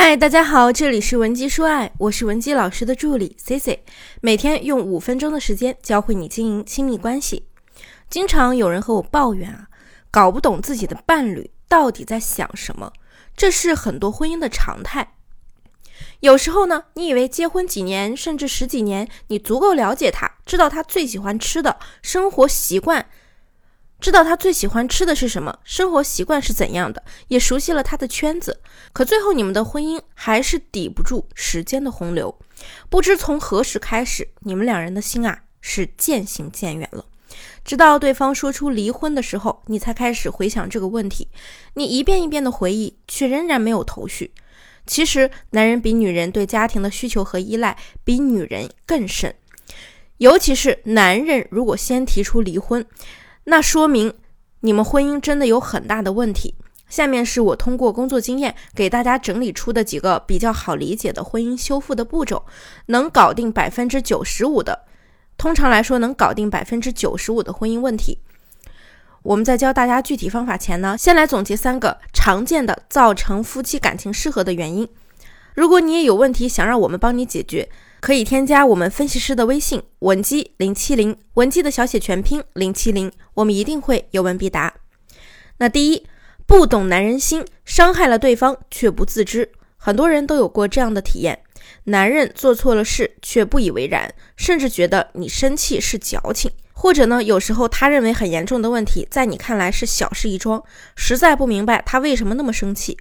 嗨，大家好，这里是文姬说爱，我是文姬老师的助理 C C，每天用五分钟的时间教会你经营亲密关系。经常有人和我抱怨啊，搞不懂自己的伴侣到底在想什么，这是很多婚姻的常态。有时候呢，你以为结婚几年甚至十几年，你足够了解他，知道他最喜欢吃的生活习惯。知道他最喜欢吃的是什么，生活习惯是怎样的，也熟悉了他的圈子。可最后，你们的婚姻还是抵不住时间的洪流。不知从何时开始，你们两人的心啊是渐行渐远了。直到对方说出离婚的时候，你才开始回想这个问题。你一遍一遍的回忆，却仍然没有头绪。其实，男人比女人对家庭的需求和依赖比女人更甚，尤其是男人如果先提出离婚。那说明你们婚姻真的有很大的问题。下面是我通过工作经验给大家整理出的几个比较好理解的婚姻修复的步骤，能搞定百分之九十五的。通常来说，能搞定百分之九十五的婚姻问题。我们在教大家具体方法前呢，先来总结三个常见的造成夫妻感情失和的原因。如果你也有问题想让我们帮你解决。可以添加我们分析师的微信文姬零七零，文姬的小写全拼零七零，我们一定会有问必答。那第一，不懂男人心，伤害了对方却不自知。很多人都有过这样的体验：男人做错了事却不以为然，甚至觉得你生气是矫情；或者呢，有时候他认为很严重的问题，在你看来是小事一桩，实在不明白他为什么那么生气。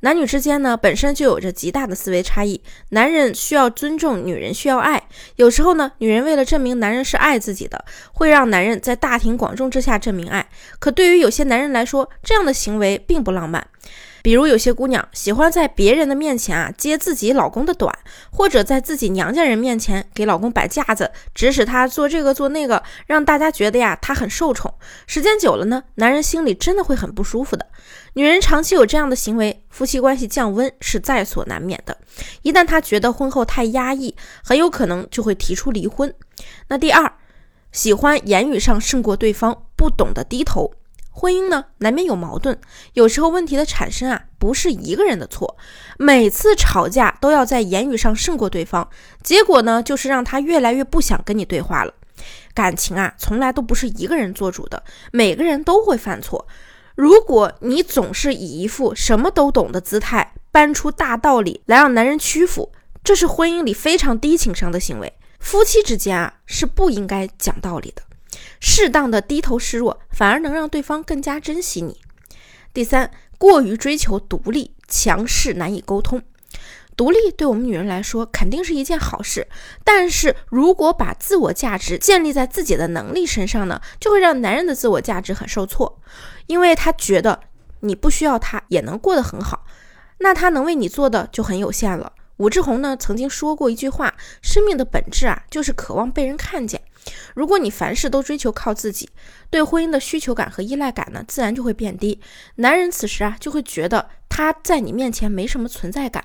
男女之间呢，本身就有着极大的思维差异。男人需要尊重，女人需要爱。有时候呢，女人为了证明男人是爱自己的，会让男人在大庭广众之下证明爱。可对于有些男人来说，这样的行为并不浪漫。比如有些姑娘喜欢在别人的面前啊揭自己老公的短，或者在自己娘家人面前给老公摆架子，指使他做这个做那个，让大家觉得呀他很受宠。时间久了呢，男人心里真的会很不舒服的。女人长期有这样的行为，夫妻关系降温是在所难免的。一旦她觉得婚后太压抑，很有可能就会提出离婚。那第二，喜欢言语上胜过对方，不懂得低头。婚姻呢，难免有矛盾，有时候问题的产生啊，不是一个人的错。每次吵架都要在言语上胜过对方，结果呢，就是让他越来越不想跟你对话了。感情啊，从来都不是一个人做主的，每个人都会犯错。如果你总是以一副什么都懂的姿态，搬出大道理来让男人屈服，这是婚姻里非常低情商的行为。夫妻之间啊，是不应该讲道理的。适当的低头示弱，反而能让对方更加珍惜你。第三，过于追求独立，强势难以沟通。独立对我们女人来说肯定是一件好事，但是如果把自我价值建立在自己的能力身上呢，就会让男人的自我价值很受挫，因为他觉得你不需要他也能过得很好，那他能为你做的就很有限了。武志红呢曾经说过一句话：生命的本质啊，就是渴望被人看见。如果你凡事都追求靠自己，对婚姻的需求感和依赖感呢，自然就会变低。男人此时啊，就会觉得他在你面前没什么存在感。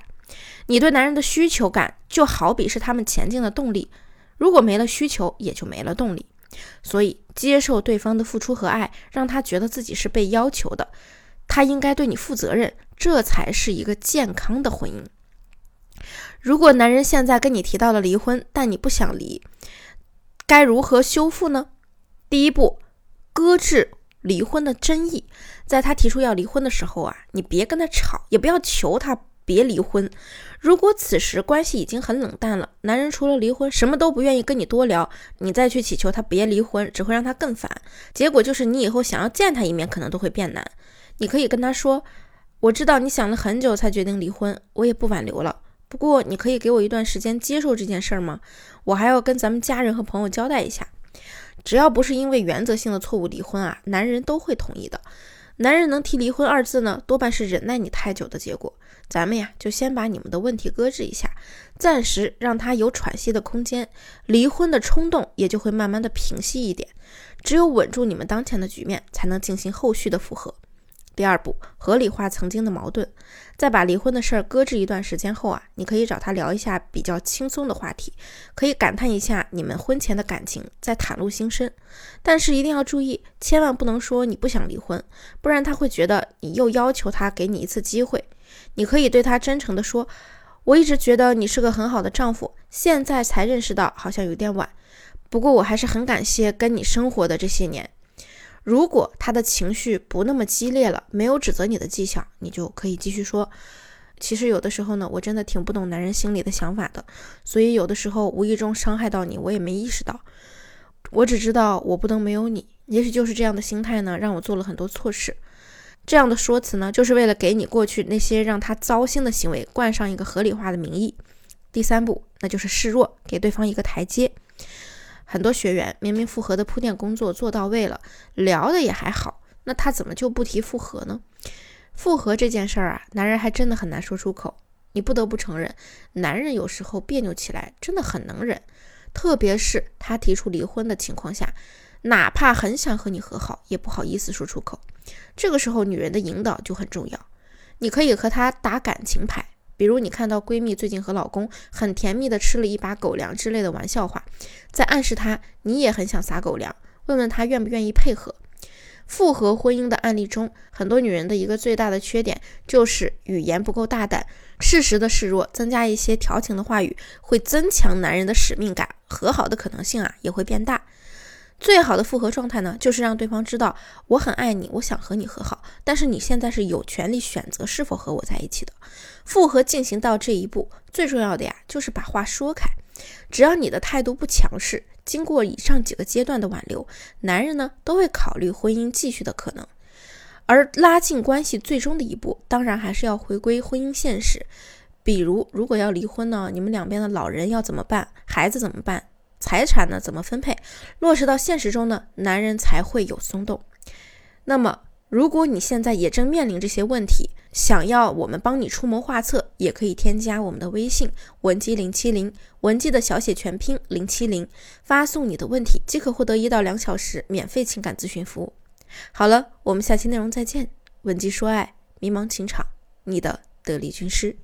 你对男人的需求感，就好比是他们前进的动力。如果没了需求，也就没了动力。所以，接受对方的付出和爱，让他觉得自己是被要求的，他应该对你负责任，这才是一个健康的婚姻。如果男人现在跟你提到了离婚，但你不想离。该如何修复呢？第一步，搁置离婚的争议。在他提出要离婚的时候啊，你别跟他吵，也不要求他别离婚。如果此时关系已经很冷淡了，男人除了离婚什么都不愿意跟你多聊，你再去祈求他别离婚，只会让他更烦。结果就是你以后想要见他一面，可能都会变难。你可以跟他说：“我知道你想了很久才决定离婚，我也不挽留了。”不过，你可以给我一段时间接受这件事儿吗？我还要跟咱们家人和朋友交代一下。只要不是因为原则性的错误离婚啊，男人都会同意的。男人能提离婚二字呢，多半是忍耐你太久的结果。咱们呀，就先把你们的问题搁置一下，暂时让他有喘息的空间，离婚的冲动也就会慢慢的平息一点。只有稳住你们当前的局面，才能进行后续的复合。第二步，合理化曾经的矛盾，在把离婚的事儿搁置一段时间后啊，你可以找他聊一下比较轻松的话题，可以感叹一下你们婚前的感情，再袒露心声。但是一定要注意，千万不能说你不想离婚，不然他会觉得你又要求他给你一次机会。你可以对他真诚地说：“我一直觉得你是个很好的丈夫，现在才认识到好像有点晚。不过我还是很感谢跟你生活的这些年。”如果他的情绪不那么激烈了，没有指责你的迹象，你就可以继续说。其实有的时候呢，我真的挺不懂男人心里的想法的，所以有的时候无意中伤害到你，我也没意识到。我只知道我不能没有你。也许就是这样的心态呢，让我做了很多错事。这样的说辞呢，就是为了给你过去那些让他糟心的行为冠上一个合理化的名义。第三步，那就是示弱，给对方一个台阶。很多学员明明复合的铺垫工作做到位了，聊的也还好，那他怎么就不提复合呢？复合这件事儿啊，男人还真的很难说出口。你不得不承认，男人有时候别扭起来真的很能忍，特别是他提出离婚的情况下，哪怕很想和你和好，也不好意思说出口。这个时候，女人的引导就很重要。你可以和他打感情牌。比如你看到闺蜜最近和老公很甜蜜的吃了一把狗粮之类的玩笑话，在暗示她你也很想撒狗粮，问问她愿不愿意配合。复合婚姻的案例中，很多女人的一个最大的缺点就是语言不够大胆，适时的示弱，增加一些调情的话语，会增强男人的使命感，和好的可能性啊也会变大。最好的复合状态呢，就是让对方知道我很爱你，我想和你和好，但是你现在是有权利选择是否和我在一起的。复合进行到这一步，最重要的呀，就是把话说开。只要你的态度不强势，经过以上几个阶段的挽留，男人呢都会考虑婚姻继续的可能。而拉近关系最终的一步，当然还是要回归婚姻现实。比如，如果要离婚呢，你们两边的老人要怎么办？孩子怎么办？财产呢怎么分配？落实到现实中呢，男人才会有松动。那么，如果你现在也正面临这些问题，想要我们帮你出谋划策，也可以添加我们的微信文姬零七零，文姬的小写全拼零七零，发送你的问题即可获得一到两小时免费情感咨询服务。好了，我们下期内容再见。文姬说爱，迷茫情场，你的得力军师。